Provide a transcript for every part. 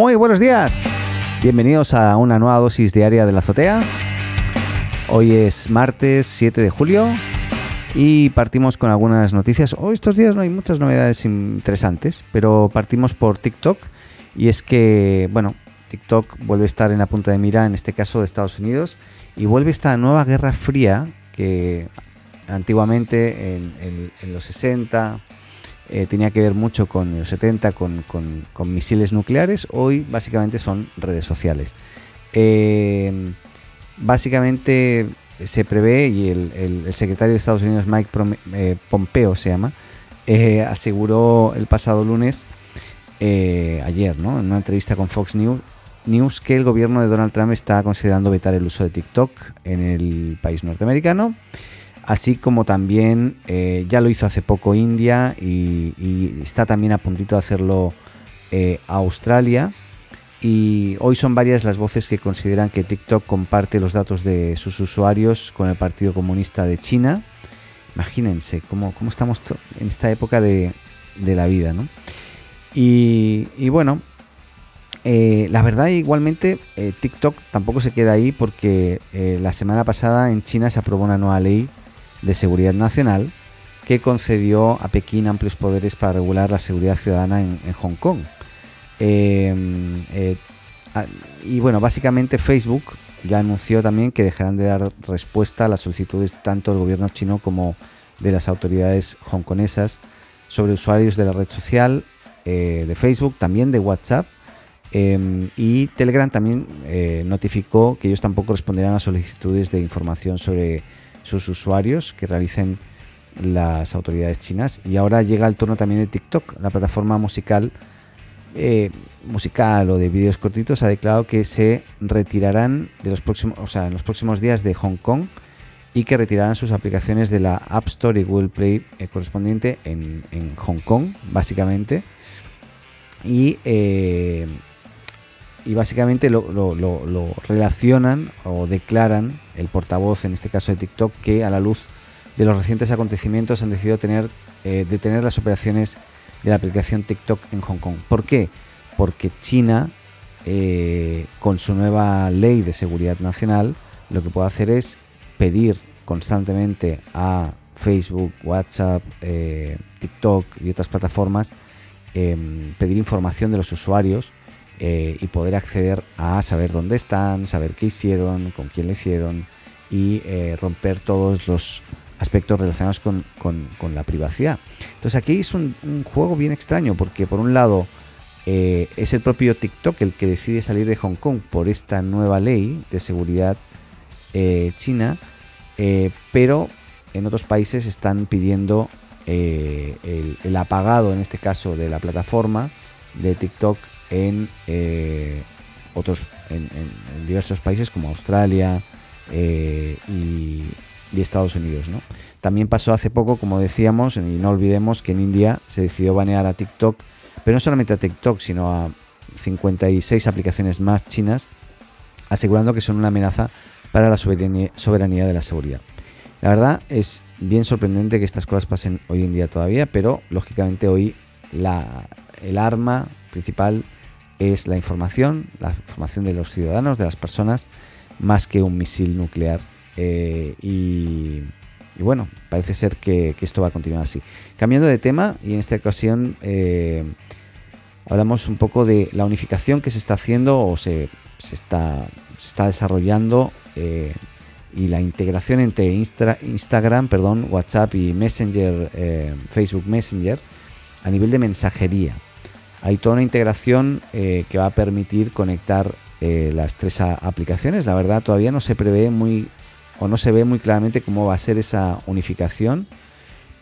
Muy buenos días. Bienvenidos a una nueva dosis diaria de la azotea. Hoy es martes 7 de julio y partimos con algunas noticias. Hoy estos días no hay muchas novedades interesantes, pero partimos por TikTok y es que, bueno, TikTok vuelve a estar en la punta de mira, en este caso de Estados Unidos, y vuelve esta nueva guerra fría que antiguamente en, los 60 eh, tenía que ver mucho con los 70, con, misiles nucleares, hoy básicamente son redes sociales. Eh, básicamente se prevé, y el, secretario de Estados Unidos, Mike eh, Pompeo se llama, aseguró el pasado lunes, ayer, ¿no? en una entrevista con Fox News que el gobierno de Donald Trump está considerando vetar el uso de TikTok en el país norteamericano, así como también eh, ya lo hizo hace poco India y, está también a puntito de hacerlo eh, Australia. Y hoy son varias las voces que consideran que TikTok comparte los datos de sus usuarios con el Partido Comunista de China. Imagínense cómo, cómo estamos en esta época de, la vida, ¿no? Y, bueno, eh, la verdad, igualmente, TikTok tampoco se queda ahí porque la semana pasada en China se aprobó una nueva ley de seguridad nacional que concedió a Pekín amplios poderes para regular la seguridad ciudadana en, Hong Kong. Em, y bueno, básicamente Facebook ya anunció también que dejarán de dar respuesta a las solicitudes tanto del gobierno chino como de las autoridades hongkonesas sobre usuarios de la red social de Facebook, también de WhatsApp Em, y Telegram también eh, notificó que ellos tampoco responderán a solicitudes de información sobre sus usuarios que realicen las autoridades chinas. Y ahora llega el turno también de TikTok, la plataforma musical, eh, musical o de vídeos cortitos, ha declarado que se retirarán de los próximos, o sea, en los próximos días de Hong Kong y que retirarán sus aplicaciones de la App Store y Google Play eh, correspondiente en, Hong Kong, básicamente. Y y básicamente lo, relacionan o declaran el portavoz, en este caso de TikTok, que a la luz de los recientes acontecimientos han decidido tener, eh, detener las operaciones de la aplicación TikTok en Hong Kong. ¿Por qué? Porque China, eh, con su nueva ley de seguridad nacional, lo que puede hacer es pedir constantemente a Facebook, WhatsApp, eh, TikTok y otras plataformas, em, pedir información de los usuarios eh, y poder acceder a saber dónde están, saber qué hicieron, con quién lo hicieron y eh, romper todos los aspectos relacionados con, la privacidad. Entonces aquí es un, juego bien extraño porque por un lado eh, es el propio TikTok el que decide salir de Hong Kong por esta nueva ley de seguridad china, pero en otros países están pidiendo el, apagado, en este caso, de la plataforma de TikTok en eh, otros en, diversos países como Australia eh, y, Estados Unidos. ¿no? También pasó hace poco, como decíamos, y no olvidemos que en India se decidió banear a TikTok, pero no solamente a TikTok, sino a 56 aplicaciones más chinas, asegurando que son una amenaza para la soberanía, soberanía de la seguridad. La verdad es bien sorprendente que estas cosas pasen hoy en día todavía, pero lógicamente hoy la, el arma principal es la información, la información de los ciudadanos, de las personas, más que un misil nuclear. Eh, y, bueno, parece ser que, esto va a continuar así. Cambiando de tema, y en esta ocasión eh, hablamos un poco de la unificación que se está haciendo o se, está, está, desarrollando eh, y la integración entre Instagram, perdón, WhatsApp y Messenger, Facebook Messenger a nivel de mensajería hay toda una integración eh, que va a permitir conectar eh, las tres aplicaciones. La verdad todavía no se prevé muy o no se ve muy claramente cómo va a ser esa unificación,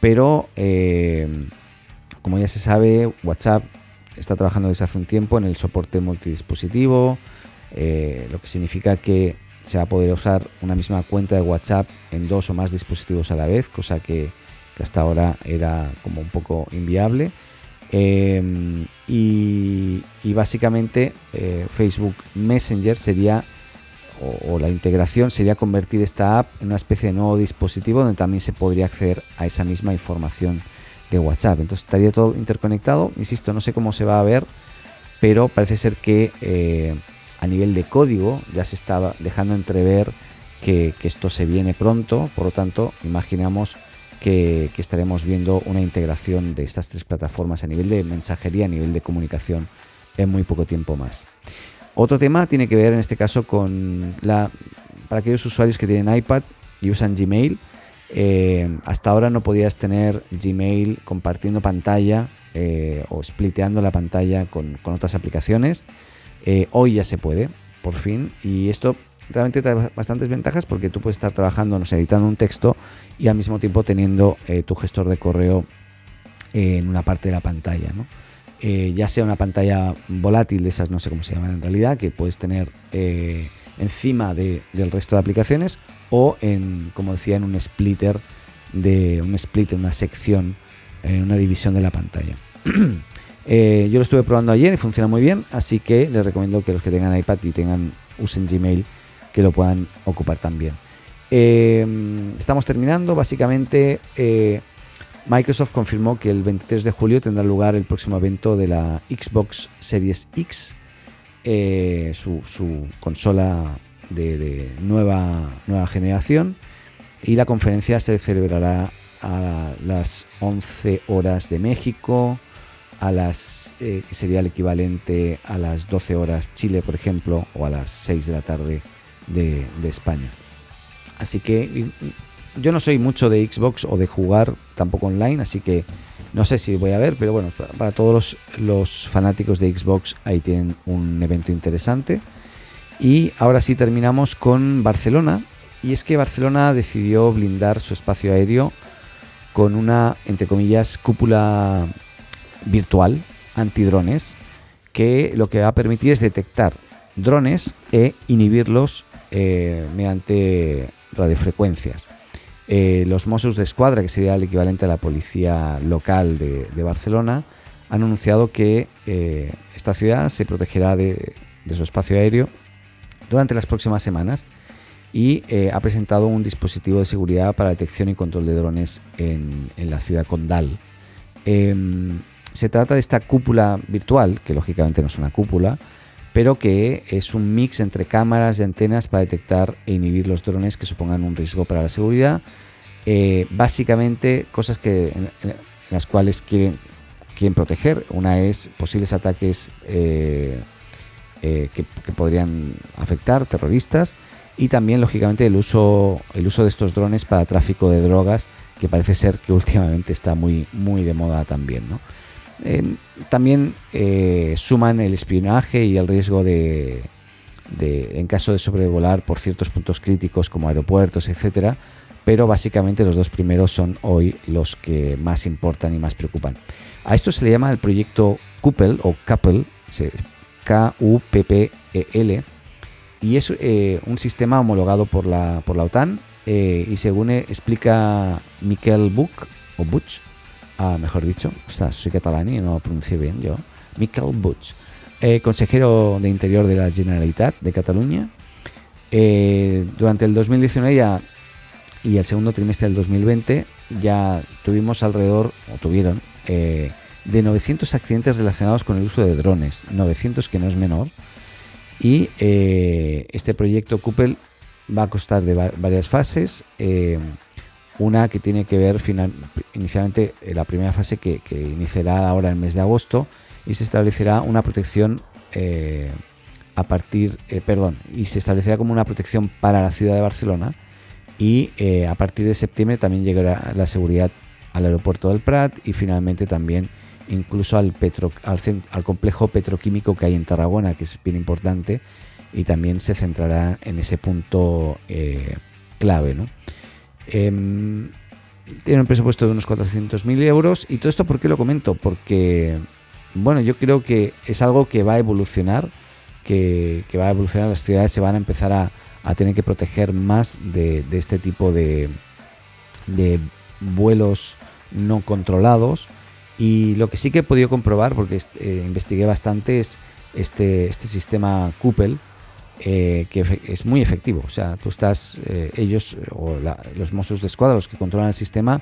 pero eh, como ya se sabe, WhatsApp está trabajando desde hace un tiempo en el soporte multidispositivo, lo que significa que se va a poder usar una misma cuenta de WhatsApp en dos o más dispositivos a la vez, cosa que hasta ahora era como un poco inviable. Em, y, básicamente eh, Facebook Messenger sería, o, la integración sería convertir esta app en una especie de nuevo dispositivo donde también se podría acceder a esa misma información de WhatsApp. Entonces estaría todo interconectado. Insisto, no sé cómo se va a ver. pero parece ser que eh, a nivel de código ya se estaba dejando entrever que, esto se viene pronto, por lo tanto, imaginamos que, estaremos viendo una integración de estas tres plataformas a nivel de mensajería, a nivel de comunicación en muy poco tiempo más. Otro tema tiene que ver en este caso con la para aquellos usuarios que tienen iPad y usan Gmail. Eh, hasta ahora no podías tener Gmail compartiendo pantalla eh, o spliteando la pantalla con, otras aplicaciones. Eh, hoy ya se puede, por fin, y esto realmente trae bastantes ventajas porque tú puedes estar trabajando, no sé, editando un texto y al mismo tiempo teniendo eh, tu gestor de correo en una parte de la pantalla, ¿no? ya sea una pantalla volátil de esas, no sé cómo se llaman en realidad, que puedes tener encima del resto de aplicaciones o en, como decía, en un splitter de un split, una sección, en una división de la pantalla. Eh, yo lo estuve probando ayer y funciona muy bien, así que les recomiendo que los que tengan iPad y tengan usen Gmail que lo puedan ocupar también. Eh, estamos terminando, básicamente eh, Microsoft confirmó que el 23 de julio tendrá lugar el próximo evento de la Xbox Series X, su, consola de, nueva, nueva generación, y la conferencia se celebrará a las 11 horas de México, a las eh, que sería el equivalente a las 12 horas Chile, por ejemplo, o a las 6 de la tarde de, España. Así que yo no soy mucho de Xbox o de jugar tampoco online, así que no sé si voy a ver, pero bueno, para todos los, fanáticos de Xbox ahí tienen un evento interesante. Y ahora sí terminamos con Barcelona. Y es que Barcelona decidió blindar su espacio aéreo con una, entre comillas, cúpula virtual antidrones que lo que va a permitir es detectar drones e inhibirlos eh, mediante radiofrecuencias. Eh, los Mossos de Escuadra, que sería el equivalente a la policía local de, Barcelona, han anunciado que eh, esta ciudad se protegerá de, su espacio aéreo durante las próximas semanas y ha presentado un dispositivo de seguridad para detección y control de drones en, en la ciudad condal. Em, se trata de esta cúpula virtual, que lógicamente no es una cúpula, pero que es un mix entre cámaras y antenas para detectar e inhibir los drones que supongan un riesgo para la seguridad. Eh, básicamente cosas que, en, las cuales quieren, quieren, proteger. Una es posibles ataques eh, eh, que, podrían afectar terroristas y también lógicamente el uso, el uso de estos drones para tráfico de drogas que parece ser que últimamente está muy, muy de moda también. ¿no? También eh, suman el espionaje y el riesgo de, en caso de sobrevolar por ciertos puntos críticos como aeropuertos, etcétera. Pero básicamente los dos primeros son hoy los que más importan y más preocupan. A esto se le llama el proyecto Kuppel o Couple, K-U-P-P-E-L, y es eh, un sistema homologado por la, por la OTAN. Eh, y según explica Mikel Buch, o Butch, ah, mejor dicho, soy catalán y no lo pronuncié bien yo, Miquel Butch, eh, consejero de Interior de la Generalitat de Cataluña. Eh, durante el 2019 y el segundo trimestre del 2020 ya tuvimos alrededor, o tuvieron, eh, de 900 accidentes relacionados con el uso de drones, 900 que no es menor. Y este proyecto Kupel va a costar de varias fases. Una que tiene que ver final, inicialmente eh, la primera fase que, iniciará ahora el mes de agosto y se establecerá una protección eh, a partir, eh, perdón, y se establecerá como una protección para la ciudad de Barcelona y a partir de septiembre también llegará la seguridad al aeropuerto del Prat y finalmente también incluso al, al, complejo petroquímico que hay en Tarragona, que es bien importante, y también se centrará en ese punto clave. ¿no? Em, tiene un presupuesto de unos 400.000 euros. ¿Y todo esto por qué lo comento? Porque, bueno, yo creo que es algo que va a evolucionar, que, va a evolucionar. Las ciudades se van a empezar a, tener que proteger más de, este tipo de, vuelos no controlados. Y lo que sí que he podido comprobar, porque eh, investigué bastante, es este, este sistema Coupel, eh, que es muy efectivo. O sea, tú estás, eh, ellos o los Mossos de Escuadra, los que controlan el sistema,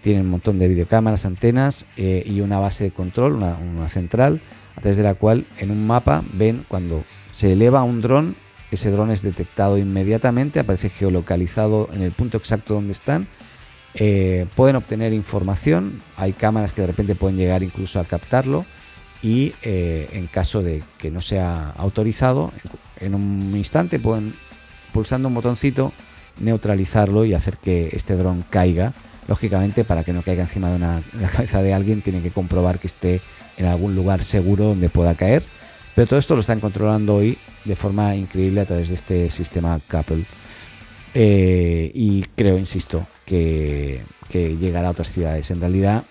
tienen un montón de videocámaras, antenas eh, y una base de control, una, una, central, a través de la cual en un mapa ven cuando se eleva un dron, ese dron es detectado inmediatamente, aparece geolocalizado en el punto exacto donde están. Eh, pueden obtener información, hay cámaras que de repente pueden llegar incluso a captarlo y eh, en caso de que no sea autorizado, en un instante pueden, pulsando un botoncito, neutralizarlo y hacer que este dron caiga. Lógicamente, para que no caiga encima de, una, la cabeza de alguien, tiene que comprobar que esté en algún lugar seguro donde pueda caer. Pero todo esto lo están controlando hoy de forma increíble a través de este sistema Couple. Eh, y creo, insisto, que, llegará a otras ciudades. En realidad,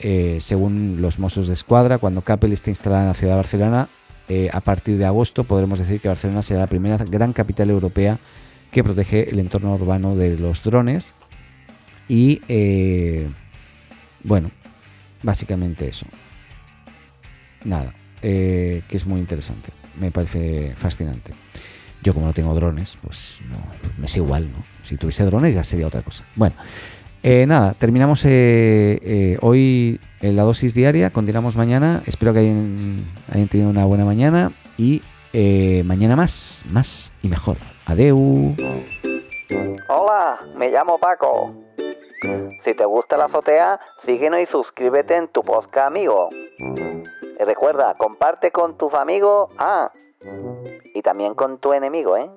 eh, según los Mossos de Escuadra, cuando Capel esté instalada en la ciudad de Barcelona, eh, a partir de agosto podremos decir que Barcelona será la primera gran capital europea que protege el entorno urbano de los drones. Y bueno, básicamente eso. Nada, que es muy interesante me parece fascinante. Yo como no tengo drones, pues no, me es igual, ¿no? Si tuviese drones ya sería otra cosa. Bueno, eh, nada, terminamos eh, eh, hoy la dosis diaria, continuamos mañana, espero que hayan, hayan tenido una buena mañana y mañana más, más y mejor. Adeu. Hola, me llamo Paco. Si te gusta la azotea, síguenos y suscríbete en tu podcast amigo. Y recuerda, comparte con tus amigos, ah, y también con tu enemigo, ¿eh?